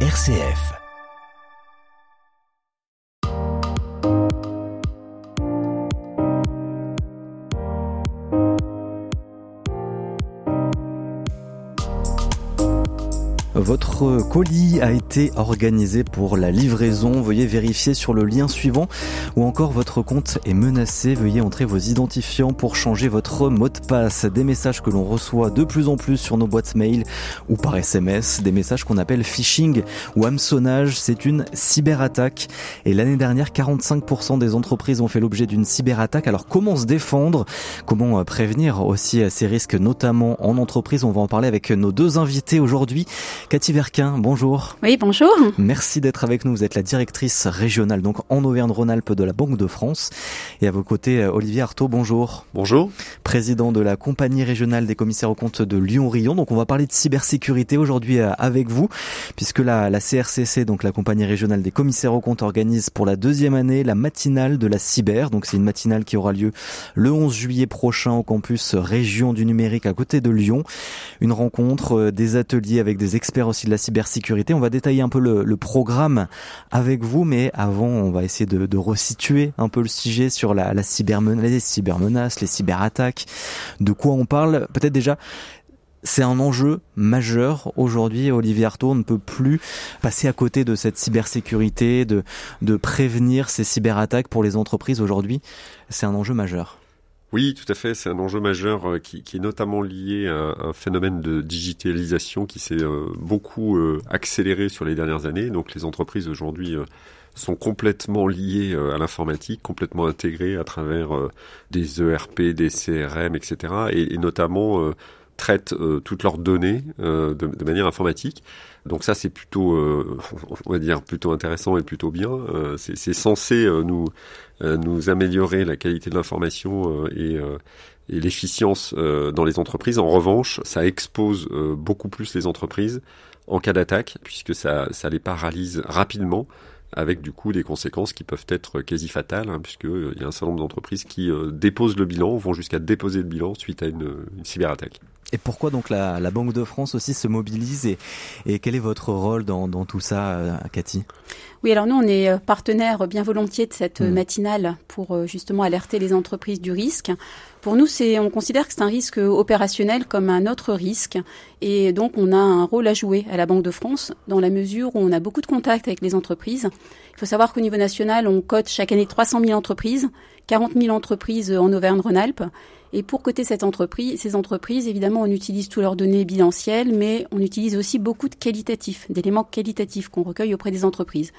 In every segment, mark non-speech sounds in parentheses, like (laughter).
RCF. Votre colis a été organisé pour la livraison. Veuillez vérifier sur le lien suivant ou encore votre compte est menacé. Veuillez entrer vos identifiants pour changer votre mot de passe. Des messages que l'on reçoit de plus en plus sur nos boîtes mail ou par SMS. Des messages qu'on appelle phishing ou hameçonnage. C'est une cyberattaque. Et l'année dernière, 45% des entreprises ont fait l'objet d'une cyberattaque. Alors comment se défendre? Comment prévenir aussi ces risques, notamment en entreprise? On va en parler avec nos deux invités aujourd'hui. Cathy Verquin, bonjour. Oui, bonjour. Merci d'être avec nous. Vous êtes la directrice régionale donc en Auvergne-Rhône-Alpes de la Banque de France. Et à vos côtés, Olivier Artaud, bonjour. Bonjour. Président de la compagnie régionale des commissaires aux comptes de Lyon-Rion. Donc on va parler de cybersécurité aujourd'hui euh, avec vous, puisque la, la CRCC, donc la compagnie régionale des commissaires aux comptes, organise pour la deuxième année la matinale de la cyber. Donc c'est une matinale qui aura lieu le 11 juillet prochain au campus Région du numérique à côté de Lyon. Une rencontre, euh, des ateliers avec des experts aussi de la cybersécurité. On va détailler un peu le, programme avec vous, mais avant, on va essayer de, resituer un peu le sujet sur la, les cybermenaces, les cyberattaques. De quoi on parle? Peut-être déjà c'est un enjeu majeur aujourd'hui. Olivier Artaud, ne peut plus passer à côté de cette cybersécurité, de prévenir ces cyberattaques pour les entreprises aujourd'hui. C'est un enjeu majeur. Oui, tout à fait. C'est un enjeu majeur euh, qui, est notamment lié à un phénomène de digitalisation qui s'est euh, beaucoup euh, accéléré sur les dernières années. Donc les entreprises aujourd'hui sont complètement liées à l'informatique, complètement intégrées à travers des ERP, des CRM, etc. Et, et notamment traitent toutes leurs données de, de, manière informatique. Donc ça, c'est plutôt, on va dire, plutôt intéressant et plutôt bien. c'est censé nous euh, nous améliorer la qualité de l'information euh, et, euh, et l'efficience dans les entreprises. En revanche, ça expose beaucoup plus les entreprises en cas d'attaque, puisque ça, ça les paralyse rapidement avec du coup des conséquences qui peuvent être quasi fatales, hein, puisqu'il y a un certain nombre d'entreprises qui déposent le bilan, vont jusqu'à déposer le bilan suite à une, une cyberattaque. Et pourquoi donc la, la, Banque de France aussi se mobilise et, et quel est votre rôle dans, dans tout ça, Cathy? Oui, alors nous, on est euh, partenaire bien volontiers de cette euh, hmm. matinale pour euh, justement alerter les entreprises du risque. Pour nous, c'est, on considère que c'est un risque opérationnel comme un autre risque. Et donc, on a un rôle à jouer à la Banque de France dans la mesure où on a beaucoup de contacts avec les entreprises. Il faut savoir qu'au niveau national, on cote chaque année 300 000 entreprises, 40 000 entreprises en Auvergne-Rhône-Alpes. Et pour coter cette entreprise, ces entreprises, évidemment, on utilise tous leurs données bilancielles, mais on utilise aussi beaucoup de qualitatifs, d'éléments qualitatifs qu'on recueille auprès des entreprises.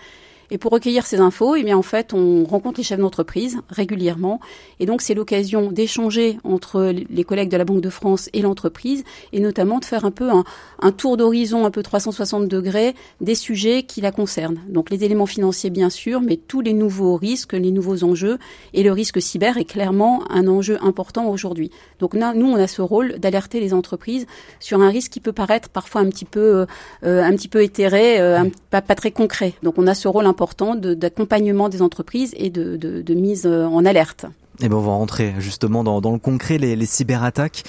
Et pour recueillir ces infos, eh bien en fait, on rencontre les chefs d'entreprise régulièrement, et donc c'est l'occasion d'échanger entre les collègues de la Banque de France et l'entreprise, et notamment de faire un peu un, un tour d'horizon un peu 360 degrés des sujets qui la concernent. Donc les éléments financiers bien sûr, mais tous les nouveaux risques, les nouveaux enjeux, et le risque cyber est clairement un enjeu important aujourd'hui. Donc nous, on a ce rôle d'alerter les entreprises sur un risque qui peut paraître parfois un petit peu, euh, un petit peu éthéré, euh, pas, pas très concret. Donc on a ce rôle important d'accompagnement des entreprises et de, de, de mise euh, en alerte. Et eh ben on va rentrer justement dans, dans le concret, les, les cyberattaques.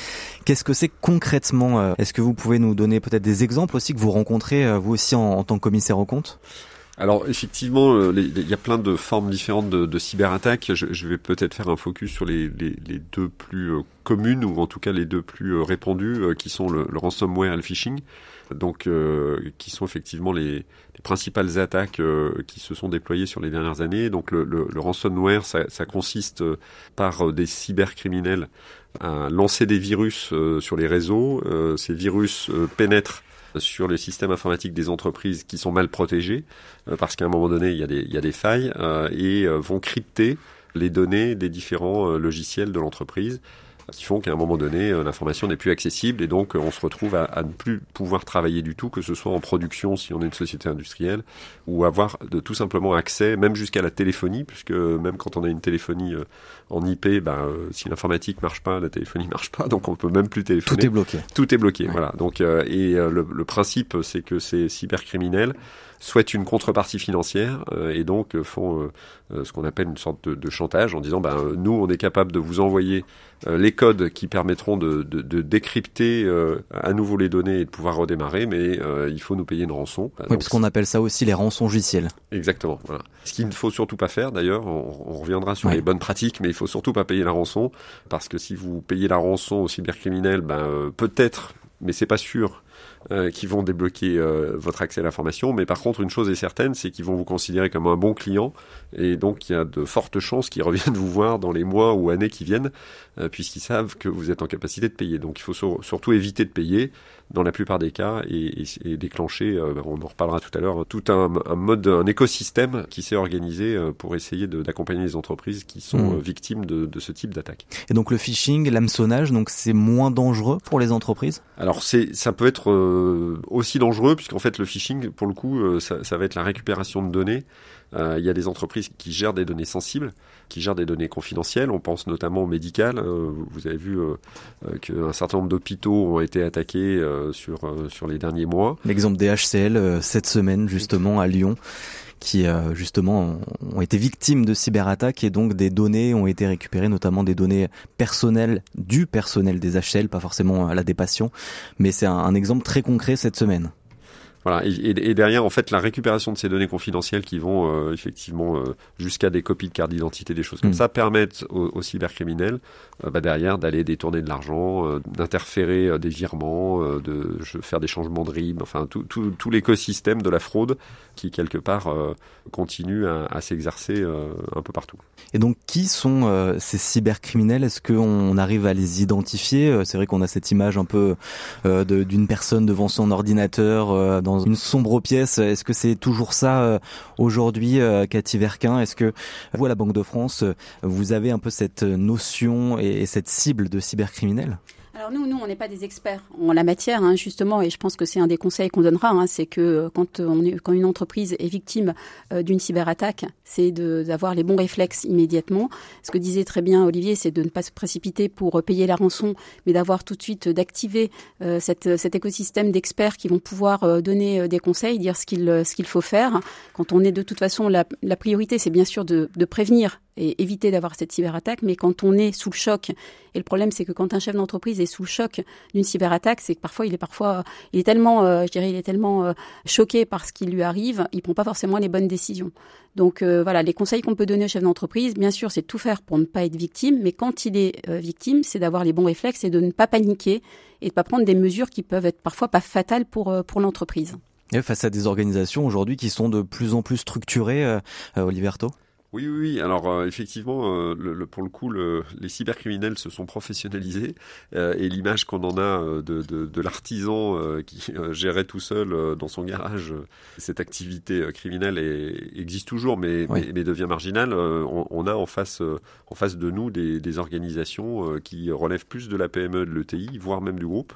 Qu'est-ce que c'est concrètement euh, Est-ce que vous pouvez nous donner peut-être des exemples aussi que vous rencontrez euh, vous aussi en, en tant que commissaire au compte alors effectivement, il y a plein de formes différentes de, de cyberattaques. Je, je, vais peut-être faire un focus sur les, les, les, deux plus communes, ou en tout cas les deux plus répandues, qui sont le, le ransomware et le phishing donc euh, qui sont effectivement les, les principales attaques euh, qui se sont déployées sur les dernières années. Donc le, ransomware, ça, consiste euh, par des cybercriminels à lancer des virus sur les réseaux. ces virus pénètrent sur les systèmes informatiques des entreprises qui sont mal protégés, parce qu'à un moment donné, il y a des failles, et vont crypter les données des différents logiciels de l'entreprise qui font qu'à un moment donné, euh, l'information n'est plus accessible et donc euh, on se retrouve à, à, ne plus pouvoir travailler du tout, que ce soit en production si on est une société industrielle, ou avoir de tout simplement accès, même jusqu'à la téléphonie, puisque même quand on a une téléphonie euh, en IP, ben, si l'informatique marche pas, la téléphonie (laughs) marche pas, donc on peut même plus téléphoner. Tout est bloqué. Tout est bloqué, voilà. Donc et le, le principe, c'est que ces cybercriminels souhaitent une contrepartie financière euh, et donc euh, font euh, ce qu'on appelle une sorte de, de, chantage en disant ben, nous on est capable de vous envoyer les, codes qui permettront de, de, de décrypter à nouveau les données et de pouvoir redémarrer, mais il faut nous payer une rançon. Oui, parce qu'on appelle ça aussi les rançons judiciaires. Exactement. Voilà. Ce qu'il ne faut surtout pas faire, d'ailleurs, on, on, reviendra sur les bonnes pratiques, mais il faut surtout pas payer la rançon, parce que si vous payez la rançon aux cybercriminels, ben, peut-être, mais c'est pas sûr euh, qui vont débloquer euh, votre accès à l'information. Mais par contre, une chose est certaine, c'est qu'ils vont vous considérer comme un bon client. Et donc, il y a de fortes chances qu'ils (laughs) reviennent vous voir dans les mois ou années qui viennent, euh, puisqu'ils savent que vous êtes en capacité de payer. Donc, il faut surtout éviter de payer dans la plupart des cas et, et, et déclencher, euh, on en reparlera tout à l'heure, tout un, un, mode, un écosystème qui s'est organisé pour essayer d'accompagner les entreprises qui sont mmh. victimes de, de, ce type d'attaque. Et donc le phishing, l'hameçonnage, donc c'est moins dangereux pour les entreprises? Alors ça peut être aussi dangereux puisqu'en fait le phishing, pour le coup, ça, ça va être la récupération de données. Euh, il y a des entreprises qui gèrent des données sensibles, qui gèrent des données confidentielles. On pense notamment au médical. Euh, vous avez vu euh, qu'un certain nombre d'hôpitaux ont été attaqués sur, sur les derniers mois. L'exemple des HCL cette semaine justement à Lyon qui justement ont été victimes de cyberattaques et donc des données ont été récupérées, notamment des données personnelles du personnel des HCL, pas forcément la des patients, mais c'est un exemple très concret cette semaine. Voilà, et, et, derrière, en fait, la récupération de ces données confidentielles qui vont euh, effectivement euh, jusqu'à des copies de carte d'identité, des choses comme mmh. ça, permettent aux, aux cybercriminels euh, bah, derrière d'aller détourner de l'argent, d'interférer des virements, de faire des changements de RIB, enfin tout, tout, tout l'écosystème de la fraude qui quelque part continue à, à s'exercer un peu partout. Et donc, qui sont ces cybercriminels? Est-ce qu'on arrive à les identifier? C'est vrai qu'on a cette image un peu d'une personne devant son ordinateur dans une sombre pièce. Est-ce que c'est toujours ça euh, aujourd'hui, euh, Cathy Verquin? Est-ce que vous, à la Banque de France, vous avez un peu cette notion et cette cible de cybercriminels? Alors nous, nous, on n'est pas des experts en la matière, hein, justement, et je pense que c'est un des conseils qu'on donnera, hein, c'est que euh, est, quand une entreprise est victime euh, d'une cyberattaque, c'est d'avoir les bons réflexes immédiatement. Ce que disait très bien Olivier, c'est de ne pas se précipiter pour payer la rançon, mais d'avoir tout de suite d'activer euh, cet écosystème d'experts qui vont pouvoir euh, donner des conseils, dire ce qu'il faut faire. Quand on est de toute façon, la, priorité, c'est bien sûr de prévenir et éviter d'avoir cette cyberattaque. Mais quand on est sous le choc, et le problème c'est que quand un chef d'entreprise est sous le choc d'une cyberattaque, c'est que parfois il est parfois, il est tellement, euh, je dirais, il est tellement euh, choqué par ce qui lui arrive, il prend pas forcément les bonnes décisions. Donc euh, voilà, les conseils qu'on peut donner au chef d'entreprise, bien sûr, c'est tout faire pour ne pas être victime, mais quand il est euh, victime, c'est d'avoir les bons réflexes et de ne pas paniquer et de pas prendre des mesures qui peuvent être parfois pas fatales pour euh, pour l'entreprise. Face à des organisations aujourd'hui qui sont de plus en plus structurées, Oliverto oui, oui, oui. Alors euh, effectivement, euh, le, pour le coup, le, les cybercriminels se sont professionnalisés euh, et l'image qu'on en a euh, de, de, de l'artisan euh, qui gérait tout seul dans son garage cette activité criminelle est, existe toujours, mais, oui. mais, mais, devient marginale. On, on, a en face, en face de nous des, des, organisations qui relèvent plus de la PME, de l'ETI, voire même du groupe.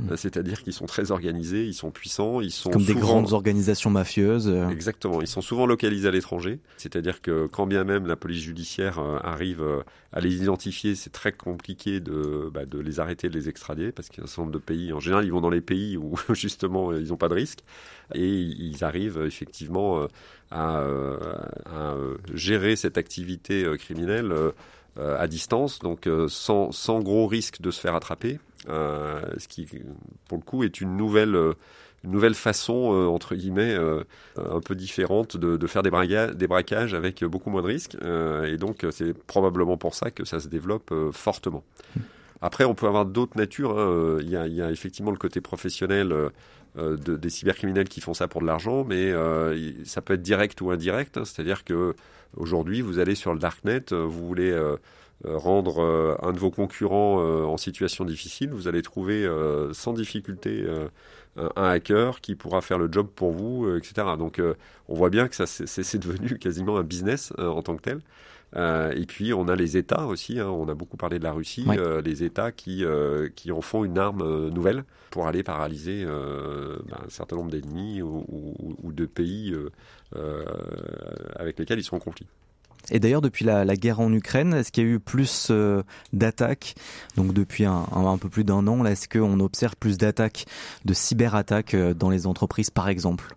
Mmh. (laughs) C'est-à-dire qu'ils sont très organisés, ils sont puissants, ils sont comme souvent... des grandes organisations mafieuses. Exactement. Ils sont souvent localisés à l'étranger. C'est-à-dire que quand bien même la police judiciaire euh, arrive euh, à les identifier, c'est très compliqué de, bah, les arrêter, de les extrader, parce qu'il y a un certain nombre de pays, en général, ils vont dans les pays où (laughs) justement ils n'ont pas de risque, et ils arrivent effectivement euh, à, à gérer cette activité criminelle à distance, donc sans, sans gros risque de se faire attraper, ce qui, pour le coup, est une nouvelle nouvelle façon, euh, entre guillemets, euh, un peu différente de, faire des, braquages, avec beaucoup moins de risques. Euh, et donc, c'est probablement pour ça que ça se développe fortement. Après, on peut avoir d'autres natures. Hein. Il, y a, effectivement le côté professionnel de, des cybercriminels qui font ça pour de l'argent, mais ça peut être direct ou indirect. Hein. C'est-à-dire que aujourd'hui, vous allez sur le darknet, vous voulez rendre un de vos concurrents en situation difficile, vous allez trouver sans difficulté un hacker qui pourra faire le job pour vous, euh, etc. Donc euh, on voit bien que ça c'est devenu (laughs) quasiment un business euh, en tant que tel. Euh, et puis on a les États aussi, hein, on a beaucoup parlé de la Russie, oui. euh, les États qui, euh, qui en font une arme nouvelle pour aller paralyser ben, un certain nombre d'ennemis ou, ou, ou, de pays avec lesquels ils sont en conflit. Et d'ailleurs, depuis la, guerre en Ukraine, est-ce qu'il y a eu plus euh, d'attaques? Donc depuis un, peu plus d'un an, est-ce qu'on observe plus d'attaques, de cyberattaques euh, dans les entreprises, par exemple?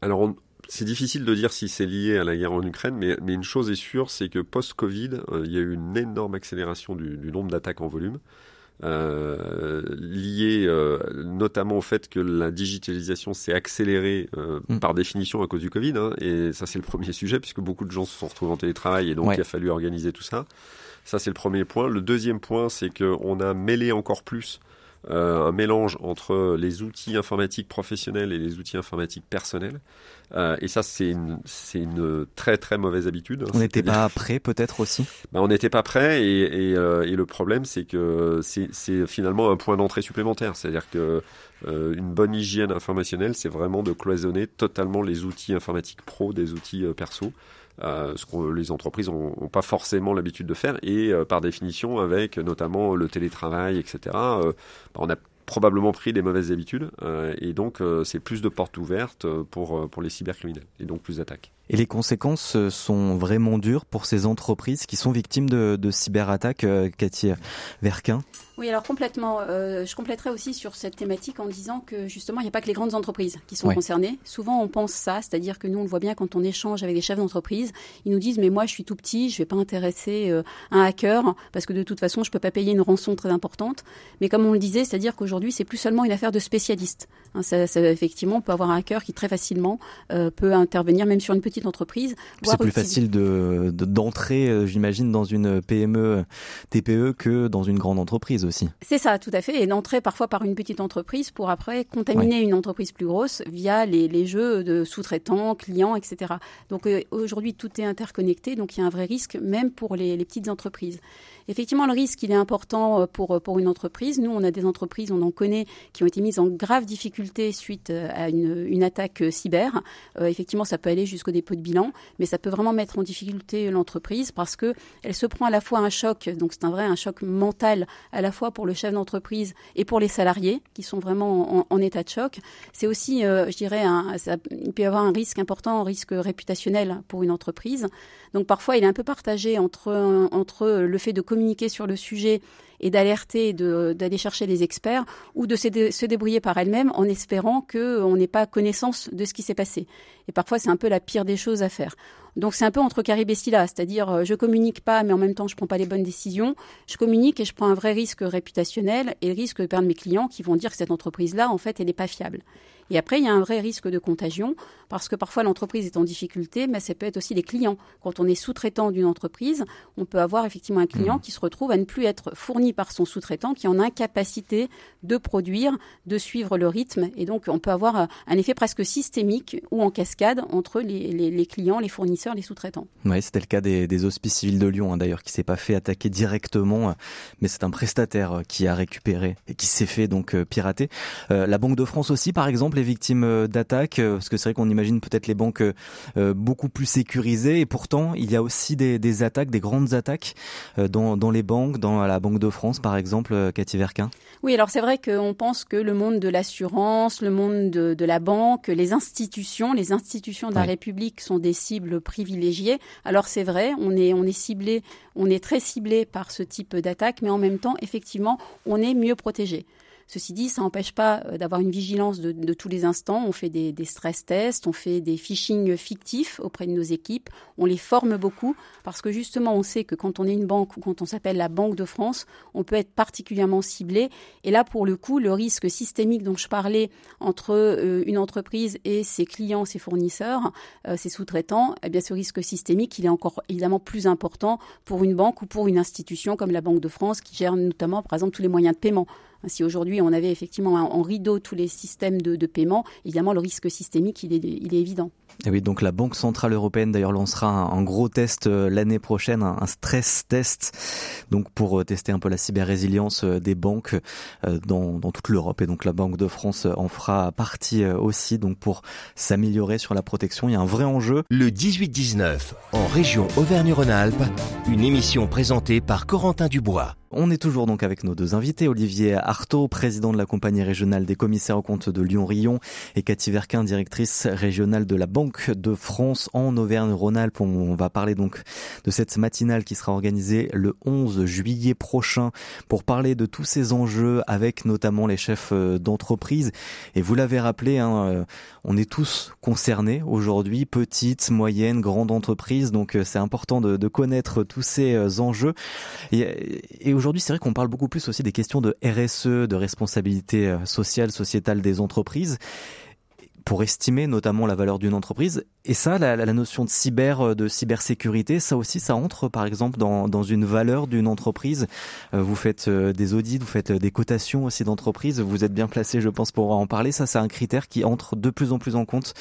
Alors, c'est difficile de dire si c'est lié à la guerre en Ukraine, mais, une chose est sûre, c'est que post-Covid, il y a eu une énorme accélération du nombre d'attaques en volume. Euh, lié euh, notamment au fait que la digitalisation s'est accélérée euh, mm. par définition à cause du Covid. Hein, et ça, c'est le premier (laughs) sujet, puisque beaucoup de gens se sont retrouvés en télétravail et donc il a fallu organiser tout ça. Ça, c'est le premier point. Le deuxième point, c'est qu'on a mêlé encore plus un mélange entre les outils informatiques professionnels et les outils informatiques personnels. Euh, et ça, c'est une, très très mauvaise habitude. On n'était pas prêt, peut-être aussi? (laughs) Ben, on n'était pas prêt, et, et, euh, et, le problème, c'est que c'est, finalement un point d'entrée supplémentaire. C'est-à-dire que euh, une bonne hygiène informationnelle, c'est vraiment de cloisonner totalement les outils informatiques pro des outils euh, perso. Euh, ce que les entreprises n'ont pas forcément l'habitude de faire, et euh, par définition, avec notamment le télétravail, etc., euh, bah, on a probablement pris des mauvaises habitudes, et donc c'est plus de portes ouvertes pour, pour les cybercriminels, et donc plus d'attaques. Et les conséquences sont vraiment dures pour ces entreprises qui sont victimes de, de cyberattaques, Cathy Verquin oui, alors complètement. Euh, je compléterai aussi sur cette thématique en disant que justement, il n'y a pas que les grandes entreprises qui sont concernées. Souvent, on pense ça, c'est-à-dire que nous, on le voit bien quand on échange avec des chefs d'entreprise. Ils nous disent, mais moi, je suis tout petit, je vais pas intéresser euh, un hacker parce que de toute façon, je peux pas payer une rançon très importante. Mais comme on le disait, c'est-à-dire qu'aujourd'hui, c'est plus seulement une affaire de spécialistes. Hein, ça, ça, effectivement, on peut avoir un hacker qui très facilement euh, peut intervenir même sur une petite entreprise. C'est plus facile de d'entrer, euh, j'imagine, dans une PME, TPE que dans une grande entreprise aussi. C'est ça, tout à fait, et d'entrer parfois par une petite entreprise pour après contaminer une entreprise plus grosse via les, les jeux de sous-traitants, clients, etc. Donc euh, aujourd'hui, tout est interconnecté, donc il y a un vrai risque même pour les, les petites entreprises. Effectivement, le risque, il est important euh, pour, pour une entreprise. Nous, on a des entreprises, on en connaît, qui ont été mises en grave difficulté suite à une, une attaque cyber. Euh, effectivement, ça peut aller jusqu'au dépôt de bilan, mais ça peut vraiment mettre en difficulté l'entreprise parce que elle se prend à la fois un choc, donc c'est un vrai un choc mental à la fois pour le chef d'entreprise et pour les salariés qui sont vraiment en, état de choc. C'est aussi, euh, je dirais, il peut y avoir un risque important, un risque réputationnel pour une entreprise. Donc parfois, il est un peu partagé entre entre le fait de communiquer sur le sujet et d'alerter, d'aller chercher les experts, ou de se, débrouiller par elle-même en espérant qu'on n'ait pas connaissance de ce qui s'est passé. Et parfois, c'est un peu la pire des choses à faire. Donc c'est un peu entre caribestia, c'est-à-dire euh, je communique pas, mais en même temps je prends pas les bonnes décisions. Je communique et je prends un vrai risque réputationnel et le risque de perdre mes clients qui vont dire que cette entreprise-là, en fait, elle n'est pas fiable. Et après, il y a un vrai risque de contagion parce que parfois l'entreprise est en difficulté, mais ça peut être aussi les clients. Quand on est sous-traitant d'une entreprise, on peut avoir effectivement un client mmh. qui se retrouve à ne plus être fourni par son sous-traitant, qui est en incapacité de produire, de suivre le rythme. Et donc, on peut avoir euh, un effet presque systémique ou en cascade entre les, les, les clients, les fournisseurs, les sous-traitants. Oui, c'était le cas des, des, hospices civils de Lyon, hein, d'ailleurs, qui s'est pas fait attaquer directement, euh, mais c'est un prestataire euh, qui a récupéré et qui s'est fait donc pirater. Euh, la Banque de France aussi, par exemple, est victime d'attaques, parce que c'est vrai qu'on imagine peut-être les banques euh, beaucoup plus sécurisées, et pourtant, il y a aussi des, des attaques, des grandes attaques dans, dans les banques, dans la Banque de France, par exemple, Cathy Verquin. Oui, alors c'est vrai qu'on pense que le monde de l'assurance, le monde de, de, la banque, les institutions, les institutions de la République sont des cibles privilégiées. Alors c'est vrai, on est, on est ciblé, on est très ciblé par ce type d'attaque, mais en même temps, effectivement, on est mieux protégé. Ceci dit, ça n'empêche pas euh, d'avoir une vigilance de, tous les instants. On fait des, des, stress tests, on fait des phishing fictifs auprès de nos équipes, on les forme beaucoup parce que justement, on sait que quand on est une banque ou quand on s'appelle la Banque de France, on peut être particulièrement ciblé. Et là, pour le coup, le risque systémique dont je parlais entre euh, une entreprise et ses clients, ses fournisseurs, euh, ses sous-traitants, eh bien, ce risque systémique, il est encore évidemment plus important pour une banque ou pour une institution comme la Banque de France qui gère notamment, par exemple, tous les moyens de paiement. Si aujourd'hui on avait effectivement en rideau tous les systèmes de, de paiement, évidemment le risque systémique il est, il est évident. Et oui, donc la Banque Centrale Européenne d'ailleurs lancera un, un, gros test euh, l'année prochaine, un, un, stress test, donc pour euh, tester un peu la cyber-résilience euh, des banques dans, dans toute l'Europe. Et donc la Banque de France en fera partie aussi, donc pour s'améliorer sur la protection. Il y a un vrai enjeu. Le 18-19, en région Auvergne-Rhône-Alpes, une émission présentée par Corentin Dubois. On est toujours donc avec nos deux invités, Olivier Artaud, président de la compagnie régionale des commissaires aux comptes de Lyon-Rion et Cathy Verquin, directrice régionale de la Banque de France en Auvergne-Rhône-Alpes. On va parler donc de cette matinale qui sera organisée le 11 juillet prochain pour parler de tous ces enjeux avec notamment les chefs euh, d'entreprise. Et vous l'avez rappelé, hein, euh, on est tous concernés aujourd'hui, petites, moyennes, grandes entreprises. Donc euh, c'est important de, connaître tous ces enjeux. Aujourd'hui, c'est vrai qu'on parle beaucoup plus aussi des questions de RSE, de responsabilité euh, sociale, sociétale des entreprises pour estimer notamment la valeur d'une entreprise. Et ça, la, la, notion de cyber, euh, de cybersécurité, ça aussi, ça entre par exemple dans, une valeur d'une entreprise. Euh, vous faites des audits, vous faites des cotations aussi d'entreprise. Vous êtes bien placé, je pense, pour en parler. Ça, c'est un critère qui entre de plus en plus en compte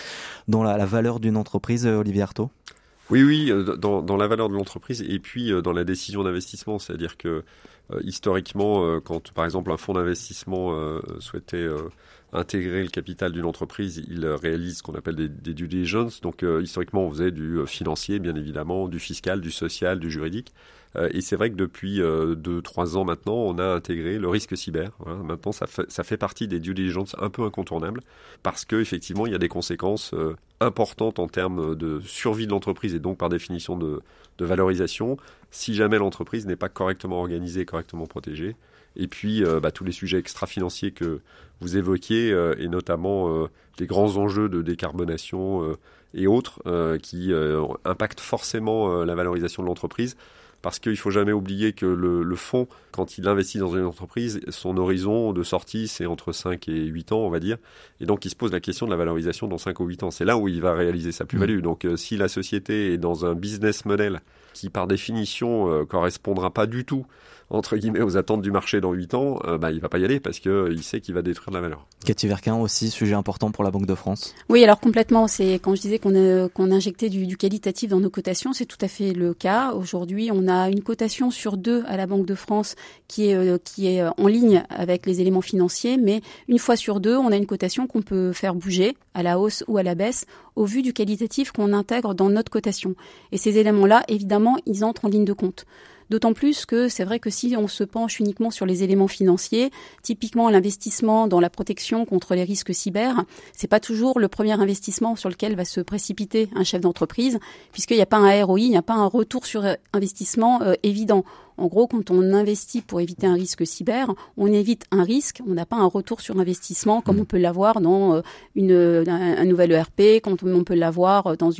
dans la, la valeur d'une entreprise, Olivier Artaud. Oui, oui, euh, dans, dans la valeur de l'entreprise et puis euh, dans la décision d'investissement. C'est-à-dire que euh, historiquement, quand par exemple un fonds d'investissement souhaitait intégrer le capital d'une entreprise, il réalise ce qu'on appelle des, due diligence. Donc historiquement, on faisait du financier, bien évidemment, du fiscal, du social, du juridique. et c'est vrai que depuis deux, trois ans maintenant, on a intégré le risque cyber. Voilà. Maintenant, ça fait, partie des due diligence un peu incontournables parce que effectivement, il y a des conséquences importante en termes de survie de l'entreprise et donc par définition de, de valorisation si jamais l'entreprise n'est pas correctement organisée, correctement protégée. Et puis euh, bah, tous les sujets extra-financiers que vous évoquiez euh, et notamment euh, les grands enjeux de décarbonation et autres qui impactent forcément la valorisation de l'entreprise parce qu'il faut jamais oublier que le, le, fonds, quand il investit dans une entreprise, son horizon de sortie, c'est entre 5 et 8 ans, on va dire. Et donc, il se pose la question de la valorisation dans 5 ou 8 ans. C'est là où il va réaliser sa plus-value. Mmh. Donc, euh, si la société est dans un business model qui, par définition, euh, correspondra pas du tout entre guillemets aux attentes du marché dans 8 ans, euh, bah, il va pas y aller parce que euh, il sait qu'il va détruire de la valeur. Cathy Verquin aussi, sujet important pour la Banque de France. Oui, alors complètement. C'est quand je disais qu'on a, qu'on injectait du, du, qualitatif dans nos cotations, c'est tout à fait le cas. Aujourd'hui, on a une cotation sur deux à la Banque de France qui est euh, qui est en ligne avec les éléments financiers, mais une fois sur deux, on a une cotation qu'on peut faire bouger à la hausse ou à la baisse au vu du qualitatif qu'on intègre dans notre cotation. Et ces éléments-là, évidemment, ils entrent en ligne de compte. D'autant plus que c'est vrai que si on se penche uniquement sur les éléments financiers, typiquement l'investissement dans la protection contre les risques cyber, c'est pas toujours le premier investissement sur lequel va se précipiter un chef d'entreprise, puisqu'il n'y a pas un ROI, il n'y a pas un retour sur investissement euh, évident. En gros, quand on investit pour éviter un risque cyber, on évite un risque, on n'a pas un retour sur investissement comme on peut l'avoir dans euh, un, nouvel ERP, quand on peut l'avoir dans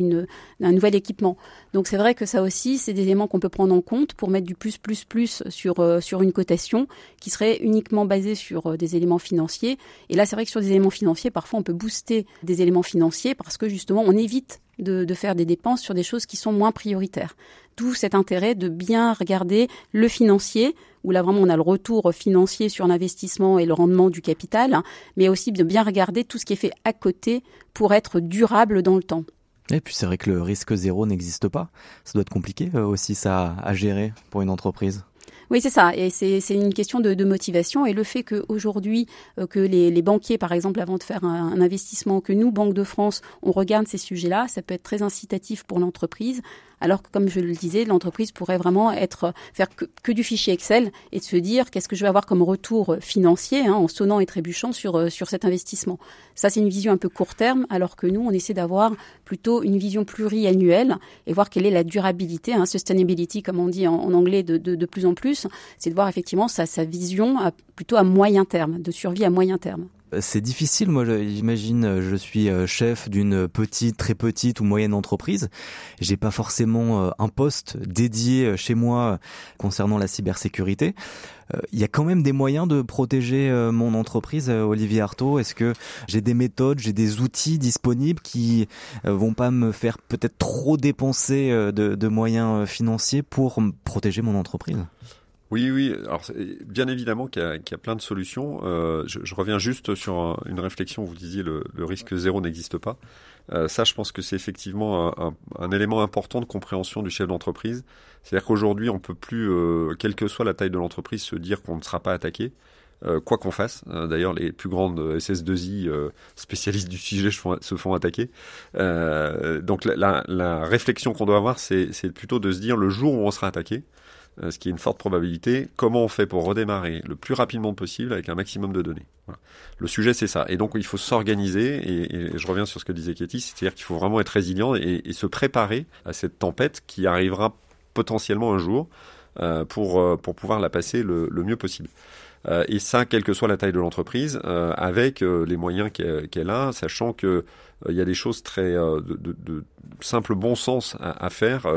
un nouvel équipement. Donc c'est vrai que ça aussi, c'est des éléments qu'on peut prendre en compte pour mettre du plus plus plus sur euh, une cotation qui serait uniquement basée sur euh, des éléments financiers. Et là, c'est vrai que sur des éléments financiers, parfois on peut booster des éléments financiers parce que justement on évite de, faire des dépenses sur des choses qui sont moins prioritaires. D'où cet intérêt de bien regarder le financier, où là vraiment on a le retour financier sur l'investissement et le rendement du capital, hein, mais aussi de bien regarder tout ce qui est fait à côté pour être durable dans le temps. Et puis c'est vrai que le risque zéro n'existe pas. Ça doit être compliqué euh, aussi ça à gérer pour une entreprise. Oui, c'est ça. Et c'est une question de, motivation. Et le fait qu'aujourd'hui, euh, que les, les, banquiers, par exemple, avant de faire un, un, investissement, que nous, Banque de France, on regarde ces sujets-là, ça peut être très incitatif pour l'entreprise alors que, comme je le disais, l'entreprise pourrait vraiment être faire que, du fichier Excel et de se dire qu'est-ce que je vais avoir comme retour financier hein, en sonnant et trébuchant sur, euh, sur cet investissement. Ça, c'est une vision un peu court terme, alors que nous, on essaie d'avoir plutôt une vision pluriannuelle et voir quelle est la durabilité, hein, sustainability, comme on dit en, anglais de, de, plus en plus, c'est de voir effectivement sa, sa vision plutôt à moyen terme, de survie à moyen terme c'est difficile. Moi, j'imagine, je suis euh, chef d'une petite, très petite ou moyenne entreprise. J'ai pas forcément euh, un poste dédié euh, chez moi concernant la cybersécurité. Il y a quand même des moyens de protéger mon entreprise, Olivier Artaud. Est-ce que j'ai des méthodes, j'ai des outils disponibles qui vont pas me faire peut-être trop dépenser de, de moyens financiers pour protéger mon entreprise? Oui, oui. Alors, bien évidemment qu'il y, y, a plein de solutions. Euh, je, je, reviens juste sur une réflexion. Vous disiez le, le risque zéro n'existe pas. Euh, ça, je pense que c'est effectivement un, un, un, élément important de compréhension du chef d'entreprise. C'est-à-dire qu'aujourd'hui, on peut plus, euh, quelle que soit la taille de l'entreprise, se dire qu'on ne sera pas attaqué. Euh, quoi qu'on fasse. Euh, d'ailleurs, les plus grandes SS2I euh, spécialistes du sujet se font, attaquer. donc la, la, la réflexion qu'on doit avoir, c'est plutôt de se dire le jour où on sera attaqué, ce qui est une forte probabilité, comment on fait pour redémarrer le plus rapidement possible avec un maximum de données. Le sujet, c'est ça. Et donc, il faut s'organiser, et, je reviens sur ce que disait Katie, c'est-à-dire qu'il faut vraiment être résilient et, se préparer à cette tempête qui arrivera potentiellement un jour euh, pour, euh, pour pouvoir la passer le, mieux possible. Et ça, quelle que soit la taille de l'entreprise, avec les moyens qu'elle a, sachant que il y a des choses très de, de, simple bon sens à, faire,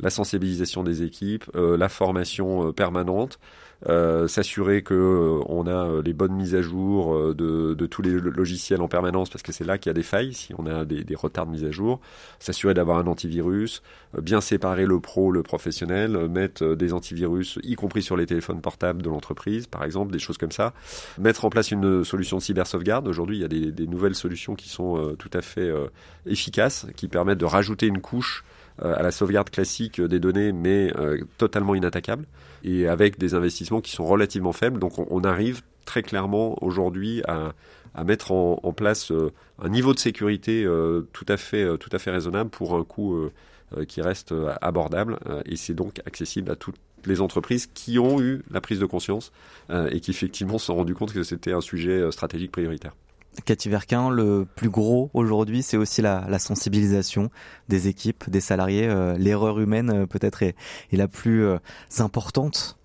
la sensibilisation des équipes, la formation permanente, euh, s'assurer que euh, on a euh, les bonnes mises à jour de, de tous les logiciels en permanence parce que c'est là qu'il y a des failles si on a des, des retards de mise à jour, s'assurer d'avoir un antivirus, bien séparer le pro le professionnel, mettre des antivirus y compris sur les téléphones portables de l'entreprise par exemple, des choses comme ça, mettre en place une solution de cyber sauvegarde. Aujourd'hui, il y a des, des, nouvelles solutions qui sont tout à fait efficaces, qui permettent de rajouter une couche à la sauvegarde classique des données, mais totalement inattaquable et avec des investissements qui sont relativement faibles. Donc on, arrive très clairement aujourd'hui à, mettre en, place euh, un niveau de sécurité euh, tout à fait euh, tout à fait raisonnable pour un coût qui reste abordable et c'est donc accessible à toutes les entreprises qui ont eu la prise de conscience et qui effectivement se sont rendu compte que c'était un sujet stratégique prioritaire. Cathy Verquin, le plus gros aujourd'hui, c'est aussi la, sensibilisation des équipes, des salariés. Euh, l'erreur humaine euh, peut-être est, est, la plus euh, importante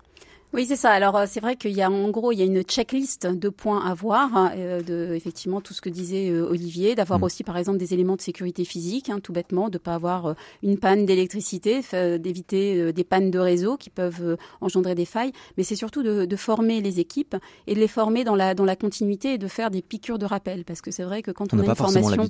oui, c'est ça. Alors euh, c'est vrai qu'il y a en gros il y a une checklist de points à voir, hein, euh, de effectivement tout ce que disait euh, Olivier, d'avoir mm. aussi par exemple des éléments de sécurité physique, hein, tout bêtement, de pas avoir une panne d'électricité, d'éviter des pannes de réseau qui peuvent engendrer des failles. Mais c'est surtout de, de, former les équipes et de les former dans la dans la continuité et de faire des piqûres de rappel, parce que c'est vrai que quand on, on a, une formation,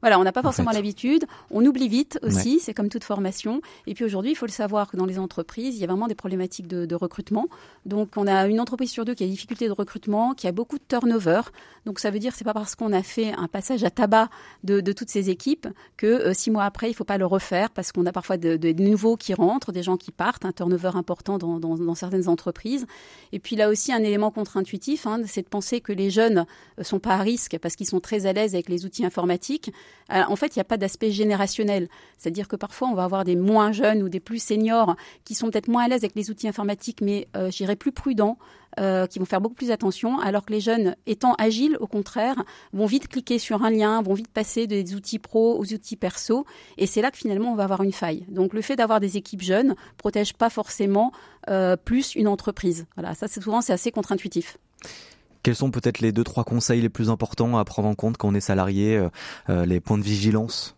voilà, on n'a pas forcément l'habitude, on oublie vite aussi, c'est comme toute formation. Et puis aujourd'hui, il faut le savoir que dans les entreprises, il y a vraiment des problématiques de, de recrutement. Donc on a une entreprise sur deux qui a des difficultés de recrutement, qui a beaucoup de turnover. Donc ça veut dire c'est pas parce qu'on a fait un passage à tabac de, toutes ces équipes que euh, six mois après il faut pas le refaire parce qu'on a parfois de, nouveaux qui rentrent, des gens qui partent, un turnover important dans, certaines entreprises. Et puis là aussi un élément contre-intuitif, hein, c'est de penser que les jeunes euh, sont pas à risque parce qu'ils sont très à l'aise avec les outils informatiques. Euh, en fait il n'y a pas d'aspect générationnel, c'est-à-dire que parfois on va avoir des moins jeunes ou des plus seniors qui sont peut-être moins à l'aise avec les outils informatiques, mais j'irais plus prudents, euh, qui vont faire beaucoup plus attention, alors que les jeunes, étant agiles, au contraire, vont vite cliquer sur un lien, vont vite passer des outils pro aux outils perso, et c'est là que finalement on va avoir une faille. Donc le fait d'avoir des équipes jeunes protège pas forcément euh, plus une entreprise. Voilà, ça souvent c'est assez contre-intuitif. Quels sont peut-être les deux trois conseils les plus importants à prendre en compte quand on est salarié, euh, les points de vigilance?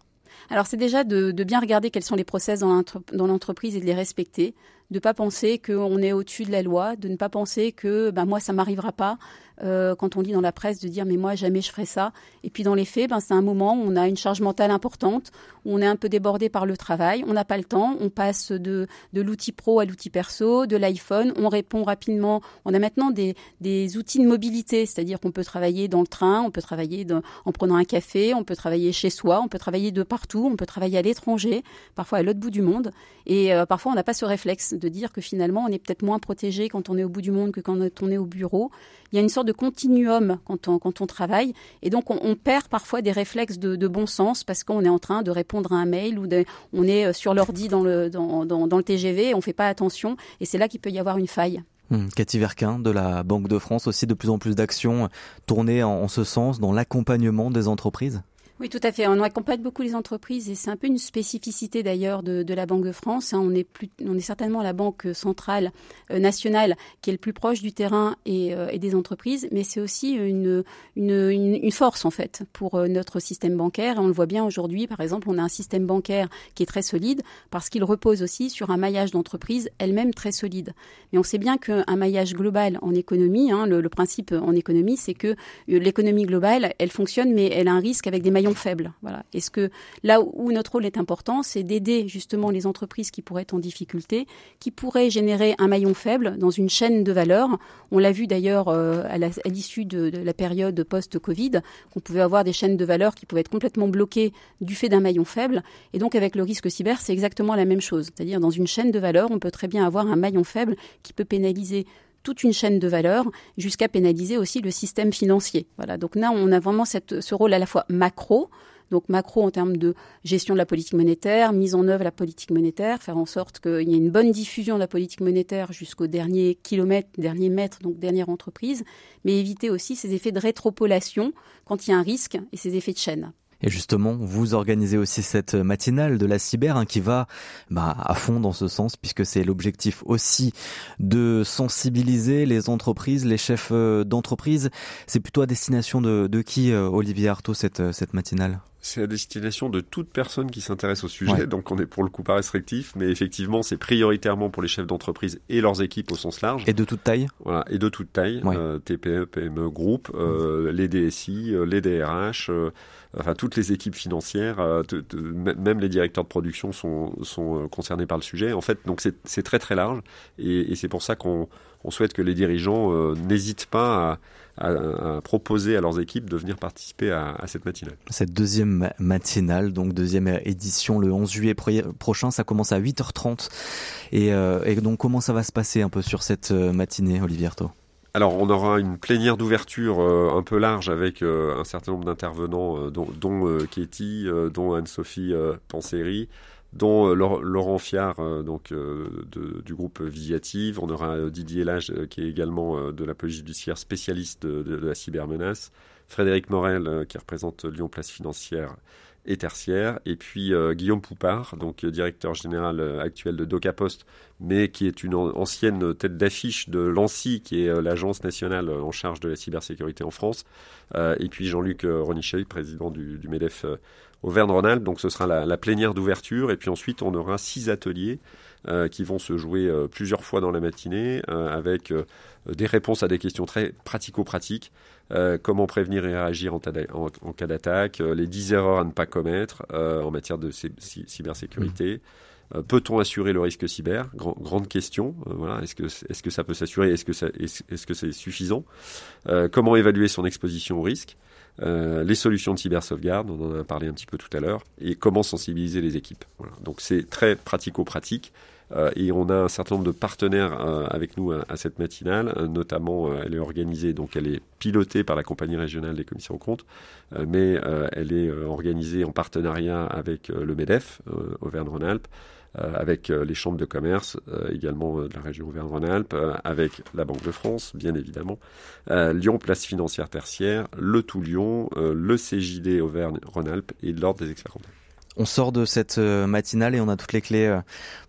Alors c'est déjà de, bien regarder quels sont les process dans l'entreprise et de les respecter. De ne pas penser qu'on est au-dessus de la loi, de ne pas penser que ben, moi ça m'arrivera pas, euh, quand on lit dans la presse de dire mais moi jamais je ferai ça. Et puis dans les faits, ben, c'est un moment où on a une charge mentale importante, où on est un peu débordé par le travail, on n'a pas le temps, on passe de, de l'outil pro à l'outil perso, de l'iPhone, on répond rapidement. On a maintenant des, des outils de mobilité, c'est-à-dire qu'on peut travailler dans le train, on peut travailler en prenant un café, on peut travailler chez soi, on peut travailler de partout, on peut travailler à l'étranger, parfois à l'autre bout du monde. Et euh, parfois on n'a pas ce réflexe de dire que finalement on est peut-être moins protégé quand on est au bout du monde que quand on est au bureau. Il y a une sorte de continuum quand on, travaille. Et donc, on, perd parfois des réflexes de, bon sens parce qu'on est en train de répondre à un mail ou on est euh, sur l'ordi dans le, dans, le TGV et on ne fait pas attention. Et c'est là qu'il peut y avoir une faille. Hum, Cathy Verquin de la Banque de France aussi de plus en plus d'actions tournées en ce sens dans l'accompagnement des entreprises? Oui, tout à fait. On accompagne beaucoup les entreprises et c'est un peu une spécificité d'ailleurs de, la Banque de France. Hein. On est, plus, on est certainement la banque centrale euh, nationale qui est le plus proche du terrain et, euh, des entreprises, mais c'est aussi une, une, force en fait pour euh, notre système bancaire. On le voit bien aujourd'hui, par exemple, on a un système bancaire qui est très solide parce qu'il repose aussi sur un maillage d'entreprises elle-même très solide. Mais on sait bien qu'un maillage global en économie, hein, le, le principe en économie, c'est que l'économie globale, elle fonctionne, mais elle a un risque avec des maillons faibles. Voilà. Est-ce que là où notre rôle est important, c'est d'aider justement les entreprises qui pourraient être en difficulté, qui pourraient générer un maillon faible dans une chaîne de valeur. On l'a vu d'ailleurs euh, à l'issue de, la période post-Covid, qu'on pouvait avoir des chaînes de valeur qui pouvaient être complètement bloquées du fait d'un maillon faible. Et donc avec le risque cyber, c'est exactement la même chose. C'est-à-dire dans une chaîne de valeur, on peut très bien avoir un maillon faible qui peut pénaliser toute une chaîne de valeur jusqu'à pénaliser aussi le système financier. Voilà. Donc là, on a vraiment ce rôle à la fois macro Donc macro en termes de gestion de la politique monétaire, mise en œuvre de la politique monétaire, faire en sorte qu'il y ait une bonne diffusion de la politique monétaire jusqu'au dernier kilomètre, dernier mètre, donc dernière entreprise, mais éviter aussi ces effets de rétropolation quand il y a un risque et ces effets de chaîne. Et justement, vous organisez aussi cette matinale de la cyber hein, qui va bah, à fond dans ce sens, puisque c'est l'objectif aussi de sensibiliser les entreprises, les chefs euh, d'entreprise. C'est plutôt à destination de, qui, euh, Olivier Artaud, cette, cette matinale? C'est à destination de toute personne qui s'intéresse au sujet, donc on est pour le coup pas restrictif, mais effectivement c'est prioritairement pour les chefs d'entreprise et leurs équipes au sens large. Et de toute taille? Voilà, et de toute taille, euh, TPE, PME, groupe, euh, les DSI, euh, les DRH, enfin toutes les équipes financières, même les directeurs de production sont, sont concernés par le sujet. En fait, donc c'est très très large, et, et c'est pour ça qu'on on souhaite que les dirigeants n'hésitent pas à à, proposer à leurs équipes de venir participer à, à, cette matinale. Cette deuxième matinale, donc deuxième édition le 11 juillet prochain, ça commence à 8h30. Et, euh, et donc comment ça va se passer un peu sur cette euh, matinée, Olivier Artaud? Alors, on aura une plénière d'ouverture euh, un peu large avec euh, un certain nombre d'intervenants, euh, dont, dont Katie, dont Anne-Sophie Panseri, dont Laurent Fiard, donc de, du groupe Visiative. On aura Didier Lage, qui est également de la police judiciaire spécialiste de la cybermenace. Frédéric Morel, qui représente Lyon Place Financière et tertiaire. Et puis euh, Guillaume Poupard, donc euh, directeur général euh, actuel de DocaPost, mais qui est une ancienne tête d'affiche de l'ANSI, qui est l'agence nationale en charge de la cybersécurité en France. et puis Jean-Luc Ronicheuil, président du, MEDEF Auvergne-Rhône-Alpes. Donc ce sera la, la plénière d'ouverture. Et puis ensuite, on aura six ateliers qui vont se jouer plusieurs fois dans la matinée, avec des réponses à des questions très pratico-pratiques. Euh, comment prévenir et réagir en, en, cas d'attaque, euh, les 10 erreurs à ne pas commettre euh, en matière de cybersécurité. Mmh. Peut-on assurer le risque cyber? Grande question. voilà, est-ce que est-ce que ça peut s'assurer? Est-ce que est-ce que c'est suffisant? Comment évaluer son exposition au risque? Les solutions de cyber sauvegarde, on en a parlé un petit peu tout à l'heure, et comment sensibiliser les équipes. Voilà. Donc c'est très pratico-pratique. Euh, et on a un certain nombre de partenaires euh, avec nous à, cette matinale, euh, notamment elle est organisée, donc elle est pilotée par la compagnie régionale des commissions aux comptes, mais elle est organisée en partenariat avec le MEDEF, Auvergne-Rhône-Alpes, avec les chambres de commerce également de la région Auvergne-Rhône-Alpes, avec la Banque de France, bien évidemment, Lyon Place Financière Tertiaire, le Tout Lyon, le CJD Auvergne-Rhône-Alpes et l'Ordre des experts comptables on sort de cette euh, matinale et on a toutes les clés euh,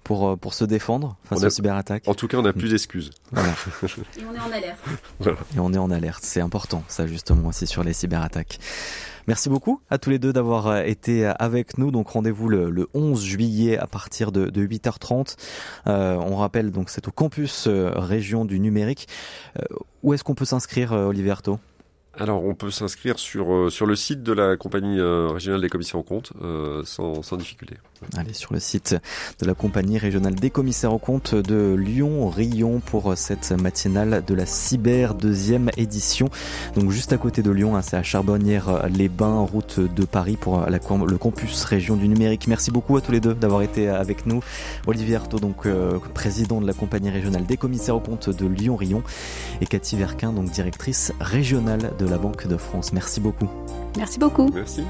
pour, euh, pour se défendre face aux cyberattaques. En tout cas, on n'a plus d'excuses. Voilà. et on est en alerte. Et on est en alerte. C'est important, ça, justement, aussi sur les cyberattaques. Merci beaucoup à tous les deux d'avoir été avec nous. Donc rendez-vous le, 11 juillet à partir de, 8h30. on rappelle donc c'est au campus région du numérique. où est-ce qu'on peut s'inscrire, Olivier Artaud? Alors, on peut s'inscrire sur, euh, sur le site de la compagnie euh, régionale des commissaires aux comptes euh, sans, sans, difficulté. Allez sur le site de la compagnie régionale des commissaires aux comptes de Lyon-Rion pour cette matinale de la cyber deuxième édition. Donc juste à côté de Lyon, hein, c'est à Charbonnières-les-Bains, route de Paris pour la, le campus région du numérique. Merci beaucoup à tous les deux d'avoir été avec nous. Olivier Artaud, donc président de la compagnie régionale des commissaires aux comptes de Lyon-Rion et Cathy Verquin, donc directrice régionale de la Banque de France. Merci beaucoup. Merci beaucoup. Merci.